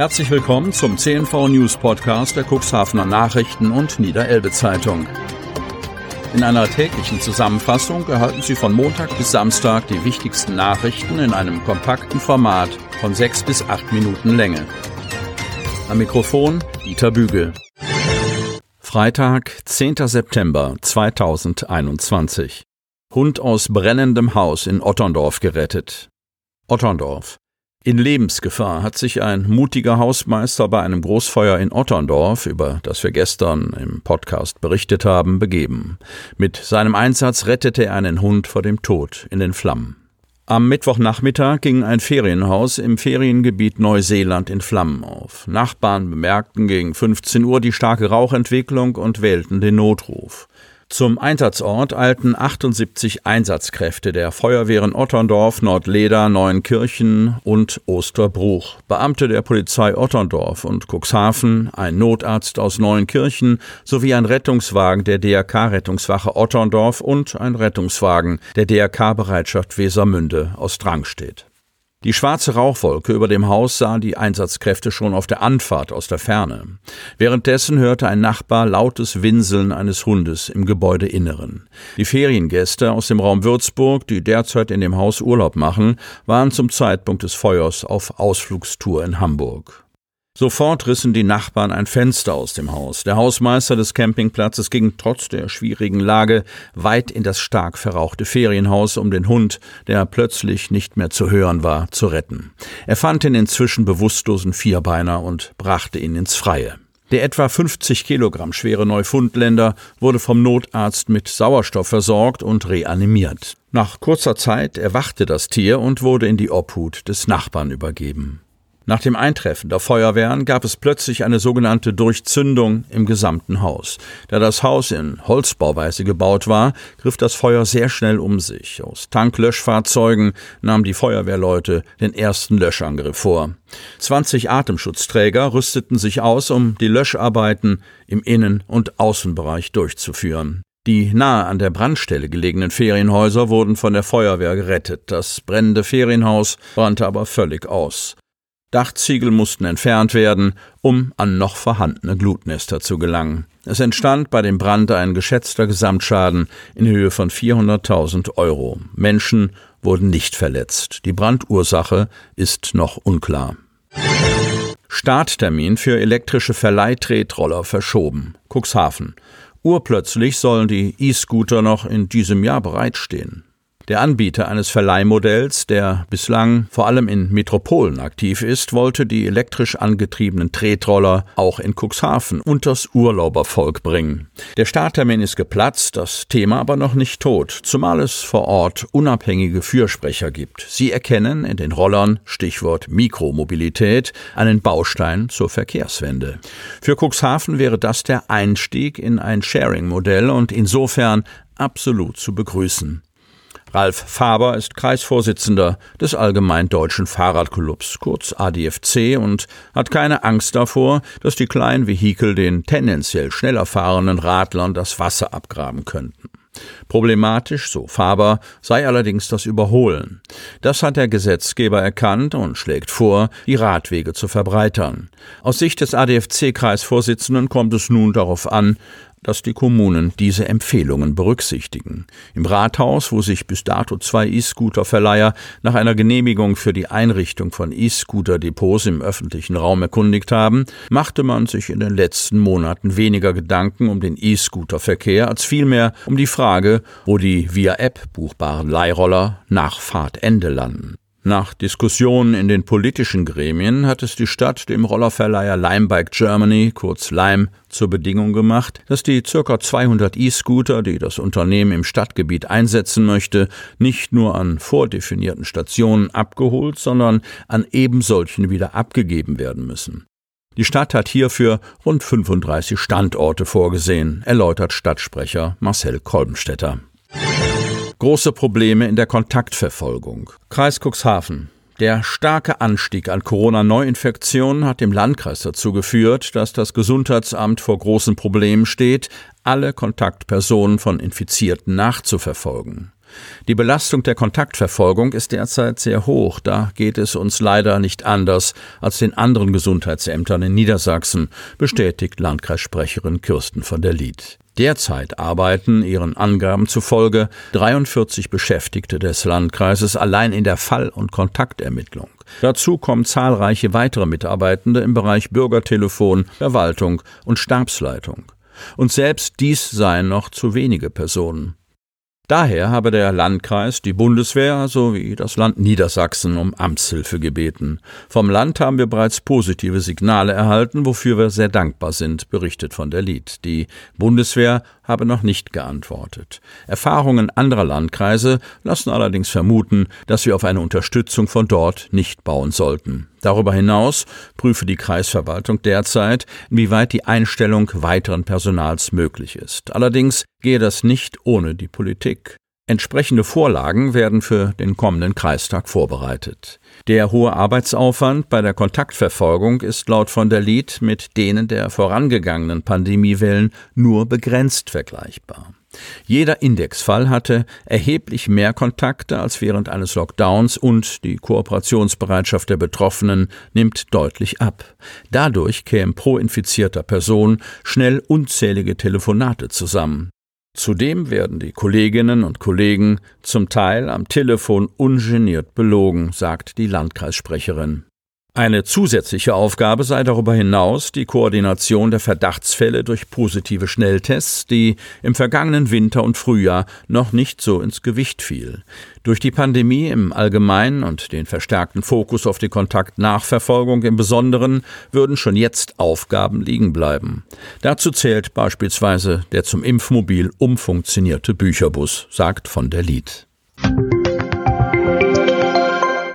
Herzlich willkommen zum CNV News Podcast der Cuxhavener Nachrichten und Niederelbe Zeitung. In einer täglichen Zusammenfassung erhalten Sie von Montag bis Samstag die wichtigsten Nachrichten in einem kompakten Format von sechs bis acht Minuten Länge. Am Mikrofon Dieter Bügel. Freitag, 10. September 2021. Hund aus brennendem Haus in Otterndorf gerettet. Otterndorf. In Lebensgefahr hat sich ein mutiger Hausmeister bei einem Großfeuer in Otterndorf, über das wir gestern im Podcast berichtet haben, begeben. Mit seinem Einsatz rettete er einen Hund vor dem Tod in den Flammen. Am Mittwochnachmittag ging ein Ferienhaus im Feriengebiet Neuseeland in Flammen auf. Nachbarn bemerkten gegen 15 Uhr die starke Rauchentwicklung und wählten den Notruf. Zum Einsatzort eilten 78 Einsatzkräfte der Feuerwehren Otterndorf, Nordleder, Neuenkirchen und Osterbruch, Beamte der Polizei Otterndorf und Cuxhaven, ein Notarzt aus Neuenkirchen sowie ein Rettungswagen der DRK-Rettungswache Otterndorf und ein Rettungswagen der DRK-Bereitschaft Wesermünde aus Drangstedt. Die schwarze Rauchwolke über dem Haus sahen die Einsatzkräfte schon auf der Anfahrt aus der Ferne. Währenddessen hörte ein Nachbar lautes Winseln eines Hundes im Gebäudeinneren. Die Feriengäste aus dem Raum Würzburg, die derzeit in dem Haus Urlaub machen, waren zum Zeitpunkt des Feuers auf Ausflugstour in Hamburg. Sofort rissen die Nachbarn ein Fenster aus dem Haus. Der Hausmeister des Campingplatzes ging trotz der schwierigen Lage weit in das stark verrauchte Ferienhaus, um den Hund, der plötzlich nicht mehr zu hören war, zu retten. Er fand den inzwischen bewusstlosen Vierbeiner und brachte ihn ins Freie. Der etwa 50 Kilogramm schwere Neufundländer wurde vom Notarzt mit Sauerstoff versorgt und reanimiert. Nach kurzer Zeit erwachte das Tier und wurde in die Obhut des Nachbarn übergeben. Nach dem Eintreffen der Feuerwehren gab es plötzlich eine sogenannte Durchzündung im gesamten Haus. Da das Haus in Holzbauweise gebaut war, griff das Feuer sehr schnell um sich. Aus Tanklöschfahrzeugen nahmen die Feuerwehrleute den ersten Löschangriff vor. 20 Atemschutzträger rüsteten sich aus, um die Löscharbeiten im Innen- und Außenbereich durchzuführen. Die nahe an der Brandstelle gelegenen Ferienhäuser wurden von der Feuerwehr gerettet. Das brennende Ferienhaus brannte aber völlig aus. Dachziegel mussten entfernt werden, um an noch vorhandene Glutnester zu gelangen. Es entstand bei dem Brand ein geschätzter Gesamtschaden in Höhe von 400.000 Euro. Menschen wurden nicht verletzt. Die Brandursache ist noch unklar. Starttermin für elektrische Verleihtretroller verschoben. Cuxhaven. Urplötzlich sollen die E-Scooter noch in diesem Jahr bereitstehen. Der Anbieter eines Verleihmodells, der bislang vor allem in Metropolen aktiv ist, wollte die elektrisch angetriebenen Tretroller auch in Cuxhaven unters Urlaubervolk bringen. Der Starttermin ist geplatzt, das Thema aber noch nicht tot, zumal es vor Ort unabhängige Fürsprecher gibt. Sie erkennen in den Rollern, Stichwort Mikromobilität, einen Baustein zur Verkehrswende. Für Cuxhaven wäre das der Einstieg in ein Sharing-Modell und insofern absolut zu begrüßen. Ralf Faber ist Kreisvorsitzender des Allgemein Deutschen Fahrradclubs, kurz ADFC, und hat keine Angst davor, dass die kleinen Vehikel den tendenziell schneller fahrenden Radlern das Wasser abgraben könnten. Problematisch, so Faber, sei allerdings das Überholen. Das hat der Gesetzgeber erkannt und schlägt vor, die Radwege zu verbreitern. Aus Sicht des ADFC-Kreisvorsitzenden kommt es nun darauf an, dass die Kommunen diese Empfehlungen berücksichtigen. Im Rathaus, wo sich bis dato zwei E-Scooter-Verleiher nach einer Genehmigung für die Einrichtung von E-Scooter-Depots im öffentlichen Raum erkundigt haben, machte man sich in den letzten Monaten weniger Gedanken um den E-Scooter-Verkehr als vielmehr um die Frage, wo die via App buchbaren Leihroller nach Fahrtende landen. Nach Diskussionen in den politischen Gremien hat es die Stadt dem Rollerverleiher Limebike Germany, kurz Lime, zur Bedingung gemacht, dass die ca. 200 E-Scooter, die das Unternehmen im Stadtgebiet einsetzen möchte, nicht nur an vordefinierten Stationen abgeholt, sondern an ebensolchen wieder abgegeben werden müssen. Die Stadt hat hierfür rund 35 Standorte vorgesehen, erläutert Stadtsprecher Marcel Kolbenstädter. Große Probleme in der Kontaktverfolgung. Kreis Cuxhaven. Der starke Anstieg an Corona-Neuinfektionen hat dem Landkreis dazu geführt, dass das Gesundheitsamt vor großen Problemen steht, alle Kontaktpersonen von Infizierten nachzuverfolgen. Die Belastung der Kontaktverfolgung ist derzeit sehr hoch. Da geht es uns leider nicht anders als den anderen Gesundheitsämtern in Niedersachsen, bestätigt Landkreissprecherin Kirsten von der Lied. Derzeit arbeiten ihren Angaben zufolge 43 Beschäftigte des Landkreises allein in der Fall- und Kontaktermittlung. Dazu kommen zahlreiche weitere Mitarbeitende im Bereich Bürgertelefon, Verwaltung und Stabsleitung. Und selbst dies seien noch zu wenige Personen. Daher habe der Landkreis die Bundeswehr sowie das Land Niedersachsen um Amtshilfe gebeten. Vom Land haben wir bereits positive Signale erhalten, wofür wir sehr dankbar sind, berichtet von der Lied. Die Bundeswehr habe noch nicht geantwortet. Erfahrungen anderer Landkreise lassen allerdings vermuten, dass wir auf eine Unterstützung von dort nicht bauen sollten. Darüber hinaus prüfe die Kreisverwaltung derzeit, inwieweit die Einstellung weiteren Personals möglich ist. Allerdings gehe das nicht ohne die Politik. Entsprechende Vorlagen werden für den kommenden Kreistag vorbereitet. Der hohe Arbeitsaufwand bei der Kontaktverfolgung ist laut von der Lied mit denen der vorangegangenen Pandemiewellen nur begrenzt vergleichbar. Jeder Indexfall hatte erheblich mehr Kontakte als während eines Lockdowns und die Kooperationsbereitschaft der Betroffenen nimmt deutlich ab. Dadurch kämen pro infizierter Person schnell unzählige Telefonate zusammen. Zudem werden die Kolleginnen und Kollegen zum Teil am Telefon ungeniert belogen, sagt die Landkreissprecherin. Eine zusätzliche Aufgabe sei darüber hinaus die Koordination der Verdachtsfälle durch positive Schnelltests, die im vergangenen Winter und Frühjahr noch nicht so ins Gewicht fiel. Durch die Pandemie im Allgemeinen und den verstärkten Fokus auf die Kontaktnachverfolgung im Besonderen würden schon jetzt Aufgaben liegen bleiben. Dazu zählt beispielsweise der zum Impfmobil umfunktionierte Bücherbus, sagt von der Lied.